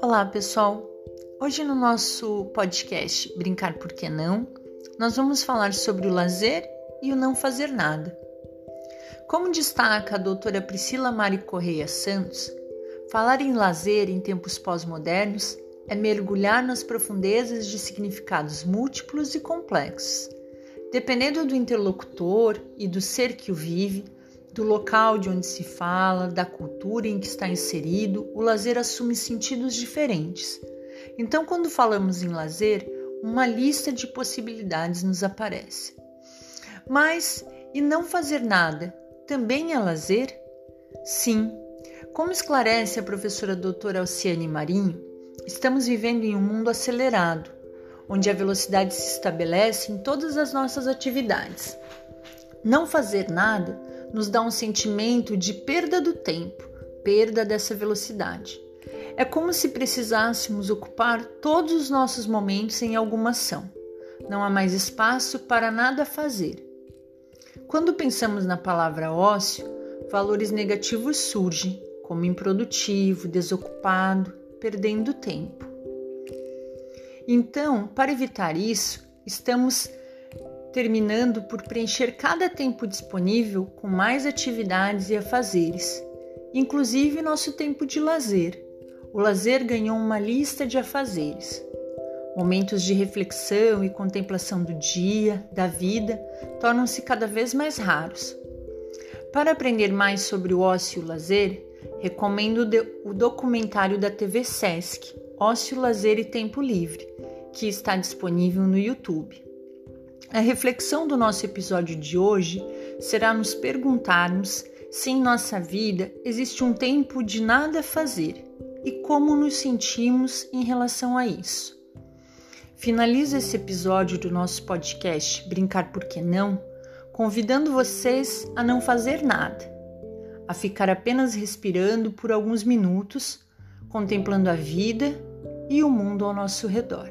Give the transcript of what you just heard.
Olá, pessoal. Hoje no nosso podcast Brincar por que não, nós vamos falar sobre o lazer e o não fazer nada. Como destaca a doutora Priscila Mari Correia Santos, falar em lazer em tempos pós-modernos é mergulhar nas profundezas de significados múltiplos e complexos. Dependendo do interlocutor e do ser que o vive, do local de onde se fala, da cultura em que está inserido, o lazer assume sentidos diferentes. Então, quando falamos em lazer, uma lista de possibilidades nos aparece. Mas e não fazer nada também é lazer? Sim. Como esclarece a professora doutora Alciane Marinho, estamos vivendo em um mundo acelerado, onde a velocidade se estabelece em todas as nossas atividades. Não fazer nada nos dá um sentimento de perda do tempo, perda dessa velocidade. É como se precisássemos ocupar todos os nossos momentos em alguma ação. Não há mais espaço para nada fazer. Quando pensamos na palavra ócio, valores negativos surgem, como improdutivo, desocupado, perdendo tempo. Então, para evitar isso, estamos terminando por preencher cada tempo disponível com mais atividades e afazeres, inclusive nosso tempo de lazer. O lazer ganhou uma lista de afazeres. Momentos de reflexão e contemplação do dia, da vida, tornam-se cada vez mais raros. Para aprender mais sobre o ócio e o lazer, recomendo o documentário da TV Sesc, Ócio, Lazer e Tempo Livre, que está disponível no YouTube. A reflexão do nosso episódio de hoje será nos perguntarmos se em nossa vida existe um tempo de nada fazer e como nos sentimos em relação a isso. Finalizo esse episódio do nosso podcast Brincar Por Que Não, convidando vocês a não fazer nada, a ficar apenas respirando por alguns minutos, contemplando a vida e o mundo ao nosso redor.